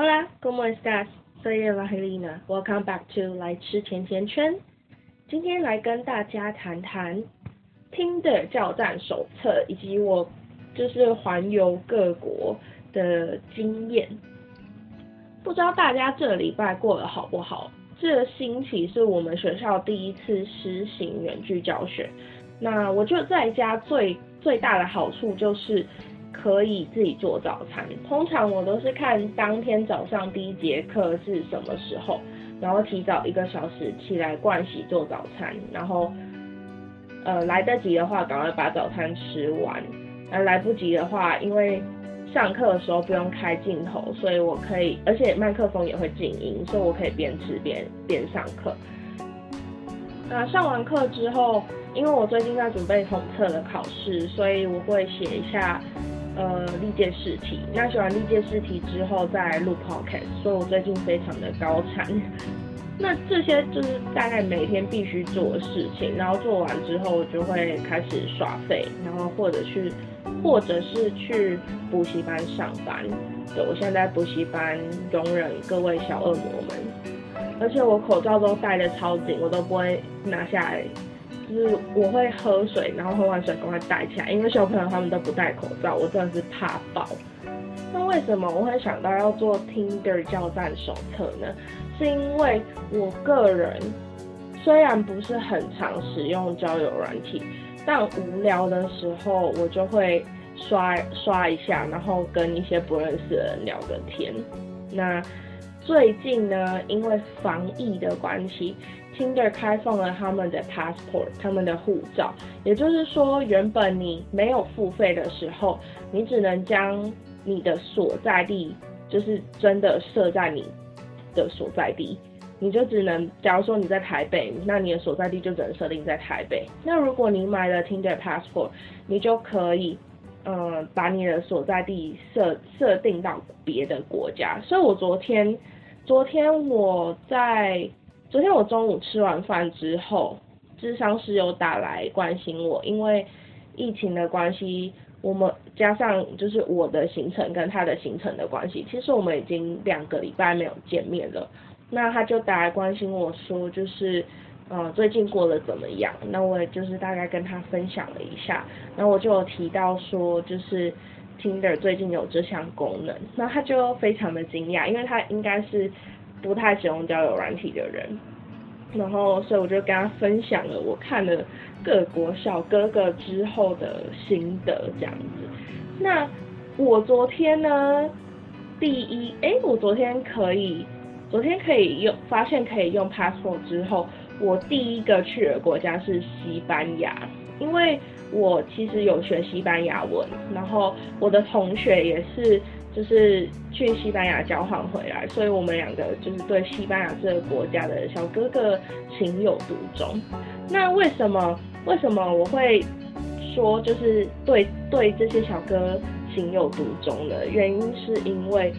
Hola, ¿cómo estás? Soy Evangelina. Welcome back to 来吃甜甜圈。今天来跟大家谈谈听的教战手册，以及我就是环游各国的经验。不知道大家这礼拜过得好不好？这星期是我们学校第一次实行远距教学。那我就在家最最大的好处就是可以自己做早餐。通常我都是看当天早上第一节课是什么时候，然后提早一个小时起来盥洗做早餐，然后呃来得及的话赶快把早餐吃完，那来不及的话，因为上课的时候不用开镜头，所以我可以，而且麦克风也会静音，所以我可以边吃边边上课。那上完课之后，因为我最近在准备统测的考试，所以我会写一下呃历届试题。那写完历届试题之后再录 podcast，所以我最近非常的高产。那这些就是大概每天必须做的事情，然后做完之后就会开始耍废，然后或者去或者是去补习班上班。对我现在在补习班容忍各位小恶魔们。而且我口罩都戴的超紧，我都不会拿下来，就是我会喝水，然后喝完水赶快戴起来，因为小朋友他们都不戴口罩，我真的是怕爆。那为什么我会想到要做 Tinder 教战手册呢？是因为我个人虽然不是很常使用交友软体，但无聊的时候我就会刷刷一下，然后跟一些不认识的人聊个天。那最近呢，因为防疫的关系，Tinder 开放了他们的 passport，他们的护照。也就是说，原本你没有付费的时候，你只能将你的所在地，就是真的设在你的所在地，你就只能，假如说你在台北，那你的所在地就只能设定在台北。那如果你买了 Tinder passport，你就可以，嗯，把你的所在地设设定到别的国家。所以我昨天。昨天我在昨天我中午吃完饭之后，智商师有打来关心我，因为疫情的关系，我们加上就是我的行程跟他的行程的关系，其实我们已经两个礼拜没有见面了。那他就打来关心我说，就是呃最近过得怎么样？那我也就是大概跟他分享了一下，然后我就有提到说就是。Tinder 最近有这项功能，那他就非常的惊讶，因为他应该是不太使用交友软体的人，然后所以我就跟他分享了我看了各国小哥哥之后的心得这样子。那我昨天呢，第一，哎，我昨天可以，昨天可以用，发现可以用 passport 之后，我第一个去的国家是西班牙，因为。我其实有学西班牙文，然后我的同学也是，就是去西班牙交换回来，所以我们两个就是对西班牙这个国家的小哥哥情有独钟。那为什么为什么我会说就是对对这些小哥情有独钟呢？原因是因为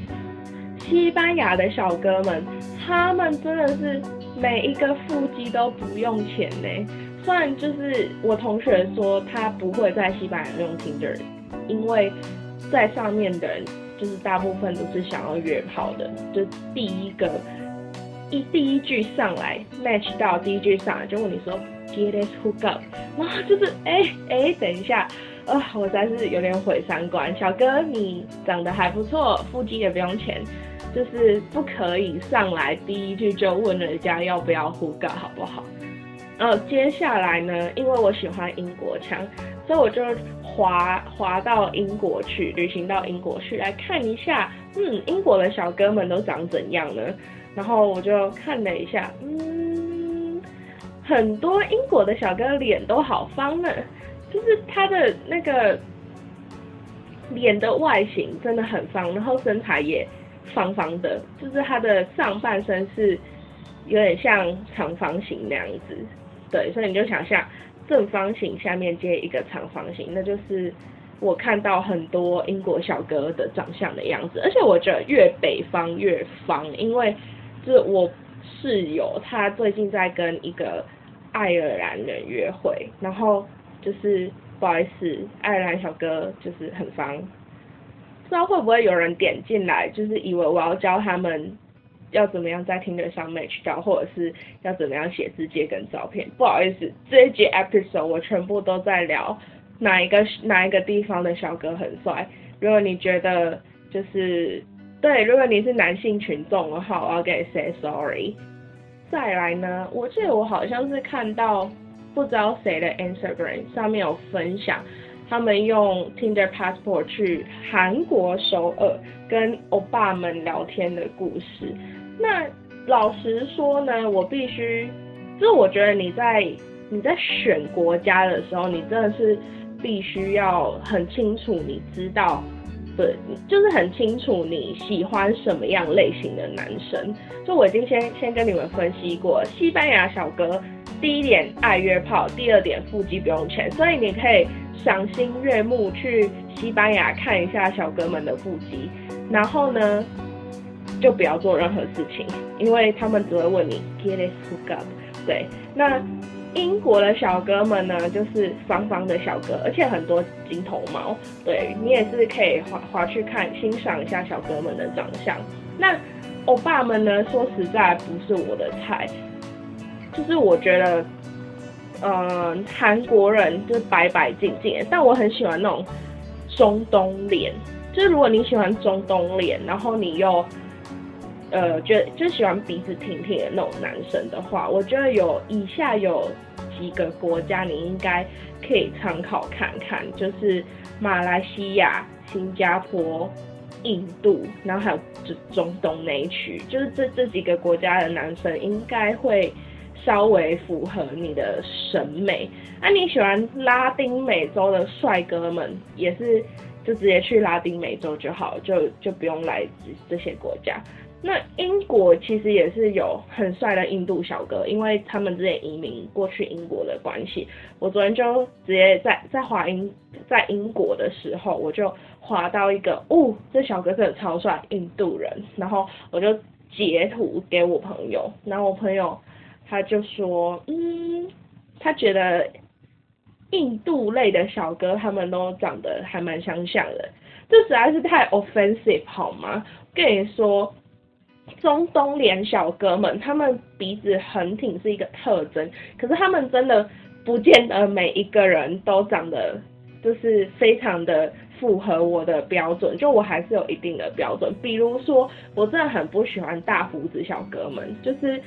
西班牙的小哥们，他们真的是每一个腹肌都不用钱呢。虽然就是我同学说他不会在西班牙用 Tinder，因为在上面的人就是大部分都是想要约炮的，就第一个一第一句上来 match 到第一句上来就问你说 Get us hook up，然后就是哎哎等一下，啊我实在是有点毁三观，小哥你长得还不错，腹肌也不用钱，就是不可以上来第一句就问人家要不要 hook up 好不好？呃，接下来呢，因为我喜欢英国腔，所以我就滑滑到英国去，旅行到英国去来看一下，嗯，英国的小哥们都长怎样呢？然后我就看了一下，嗯，很多英国的小哥脸都好方呢，就是他的那个脸的外形真的很方，然后身材也方方的，就是他的上半身是有点像长方形那样子。对，所以你就想象正方形下面接一个长方形，那就是我看到很多英国小哥的长相的样子。而且我觉得越北方越方，因为就是我室友他最近在跟一个爱尔兰人约会，然后就是不好意思，爱尔兰小哥就是很方，不知道会不会有人点进来，就是以为我要教他们要怎么样在听得上 match 到，或者是要怎么样写字节跟照片。不好意思，这一集 episode 我全部都在聊哪一个哪一个地方的小哥很帅。如果你觉得就是对，如果你是男性群众的话，我要给你 say sorry。再来呢，我记得我好像是看到不知道谁的 Instagram 上面有分享。他们用 Tinder Passport 去韩国首尔跟欧巴们聊天的故事。那老实说呢，我必须，就是我觉得你在你在选国家的时候，你真的是必须要很清楚，你知道，对，就是很清楚你喜欢什么样类型的男生。就我已经先先跟你们分析过，西班牙小哥第一点爱约炮，第二点腹肌不用钱，所以你可以。赏心悦目去西班牙看一下小哥们的腹肌，然后呢，就不要做任何事情，因为他们只会问你 get it hook up。对，那英国的小哥们呢，就是方方的小哥，而且很多金头毛。对你也是可以滑滑去看欣赏一下小哥们的长相。那欧巴们呢，说实在不是我的菜，就是我觉得。嗯，韩国人就是白白净净，但我很喜欢那种中东脸。就是如果你喜欢中东脸，然后你又呃觉得就喜欢鼻子挺挺的那种男生的话，我觉得有以下有几个国家你应该可以参考看看，就是马来西亚、新加坡、印度，然后还有就中东那一区，就是这这几个国家的男生应该会。稍微符合你的审美，那你喜欢拉丁美洲的帅哥们，也是就直接去拉丁美洲就好，就就不用来这些国家。那英国其实也是有很帅的印度小哥，因为他们之前移民过去英国的关系。我昨天就直接在在华英在英国的时候，我就滑到一个，哦，这小哥真的超帅，印度人，然后我就截图给我朋友，然后我朋友。他就说，嗯，他觉得印度类的小哥他们都长得还蛮相像的，这实在是太 offensive 好吗？跟你说，中东脸小哥们，他们鼻子很挺是一个特征，可是他们真的不见得每一个人都长得就是非常的符合我的标准，就我还是有一定的标准，比如说，我真的很不喜欢大胡子小哥们，就是。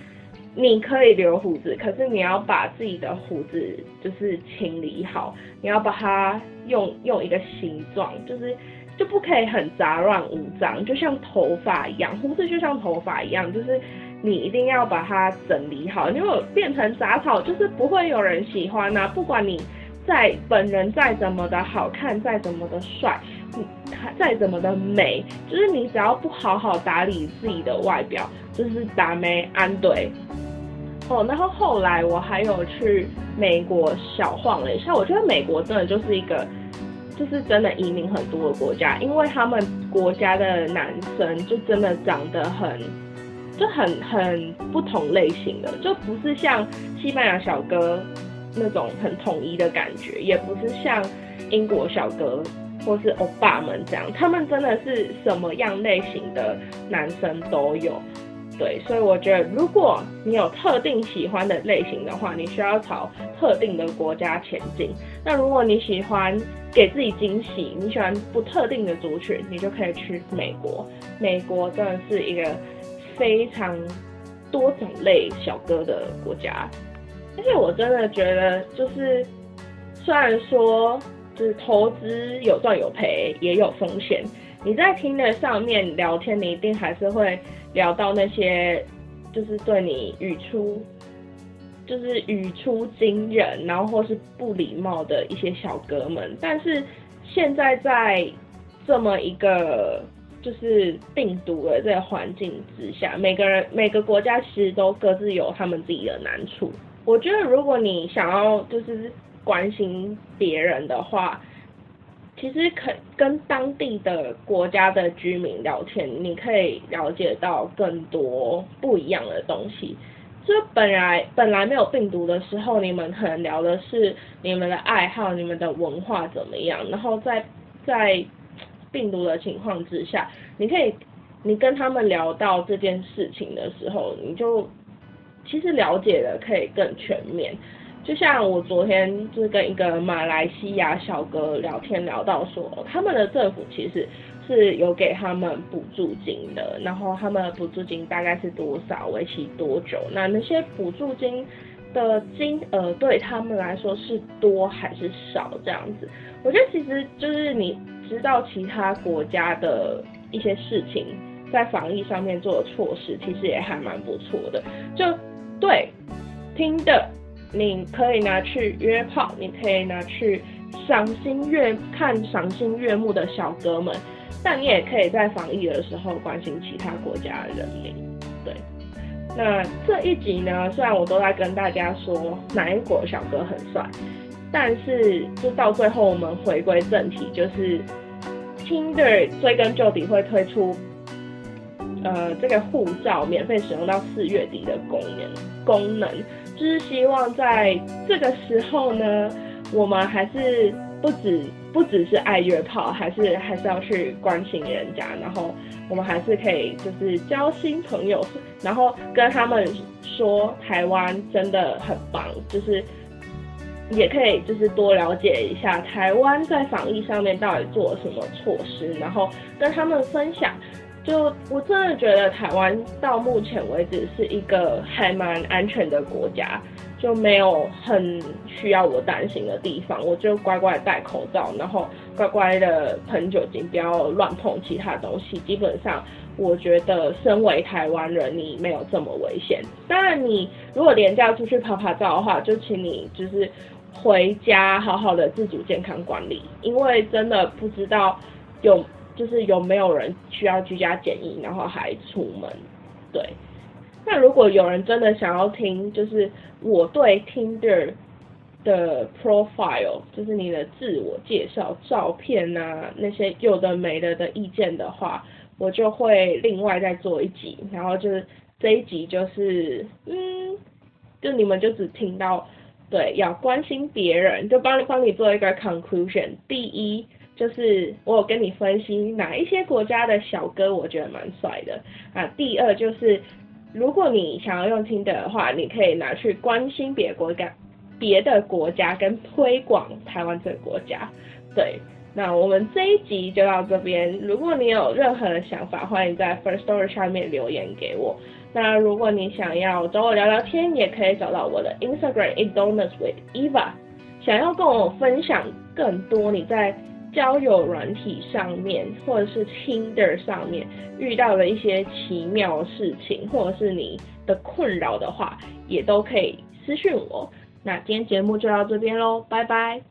你可以留胡子，可是你要把自己的胡子就是清理好，你要把它用用一个形状，就是就不可以很杂乱无章，就像头发一样，胡子就像头发一样，就是你一定要把它整理好，因为变成杂草就是不会有人喜欢呐。不管你再本人再怎么的好看，再怎么的帅，再怎么的美，就是你只要不好好打理自己的外表，就是打没安对。哦，然后后来我还有去美国小晃了一下，我觉得美国真的就是一个，就是真的移民很多的国家，因为他们国家的男生就真的长得很，就很很不同类型的，就不是像西班牙小哥那种很统一的感觉，也不是像英国小哥或是欧巴们这样，他们真的是什么样类型的男生都有。对，所以我觉得，如果你有特定喜欢的类型的话，你需要朝特定的国家前进。那如果你喜欢给自己惊喜，你喜欢不特定的族群，你就可以去美国。美国真的是一个非常多种类小哥的国家，而且我真的觉得，就是虽然说就是投资有赚有赔，也有风险。你在听的上面聊天，你一定还是会。聊到那些就是对你语出就是语出惊人，然后或是不礼貌的一些小哥们，但是现在在这么一个就是病毒的这个环境之下，每个人每个国家其实都各自有他们自己的难处。我觉得如果你想要就是关心别人的话。其实可跟当地的国家的居民聊天，你可以了解到更多不一样的东西。就本来本来没有病毒的时候，你们可能聊的是你们的爱好、你们的文化怎么样，然后在在病毒的情况之下，你可以，你跟他们聊到这件事情的时候，你就其实了解的可以更全面。就像我昨天就是跟一个马来西亚小哥聊天聊到说，他们的政府其实是有给他们补助金的，然后他们的补助金大概是多少，为期多久？那那些补助金的金额对他们来说是多还是少？这样子，我觉得其实就是你知道其他国家的一些事情，在防疫上面做的措施，其实也还蛮不错的。就对，听的。你可以拿去约炮，你可以拿去赏心悦看赏心悦目的小哥们，但你也可以在防疫的时候关心其他国家的人民。对，那这一集呢，虽然我都在跟大家说哪一国小哥很帅，但是就到最后我们回归正题，就是 Tinder 追根究底会推出，呃，这个护照免费使用到四月底的功能功能。是希望在这个时候呢，我们还是不止不只是爱约炮，还是还是要去关心人家，然后我们还是可以就是交新朋友，然后跟他们说台湾真的很棒，就是也可以就是多了解一下台湾在防疫上面到底做了什么措施，然后跟他们分享。就我真的觉得台湾到目前为止是一个还蛮安全的国家，就没有很需要我担心的地方。我就乖乖戴口罩，然后乖乖的喷酒精，不要乱碰其他东西。基本上，我觉得身为台湾人，你没有这么危险。当然，你如果廉价出去拍拍照的话，就请你就是回家好好的自主健康管理，因为真的不知道有。就是有没有人需要居家检疫，然后还出门？对。那如果有人真的想要听，就是我对 Tinder 的 profile，就是你的自我介绍、照片啊那些有的没的的意见的话，我就会另外再做一集。然后就是这一集就是，嗯，就你们就只听到，对，要关心别人，就帮帮你做一个 conclusion。第一。就是我有跟你分析哪一些国家的小哥，我觉得蛮帅的啊。第二就是，如果你想要用听的话，你可以拿去关心别国家、别的国家跟推广台湾这个国家。对，那我们这一集就到这边。如果你有任何的想法，欢迎在 First Story 上面留言给我。那如果你想要找我聊聊天，也可以找到我的 Instagram i d o n u s with Eva。想要跟我分享更多你在交友软体上面，或者是 Tinder 上面遇到了一些奇妙事情，或者是你的困扰的话，也都可以私讯我。那今天节目就到这边喽，拜拜。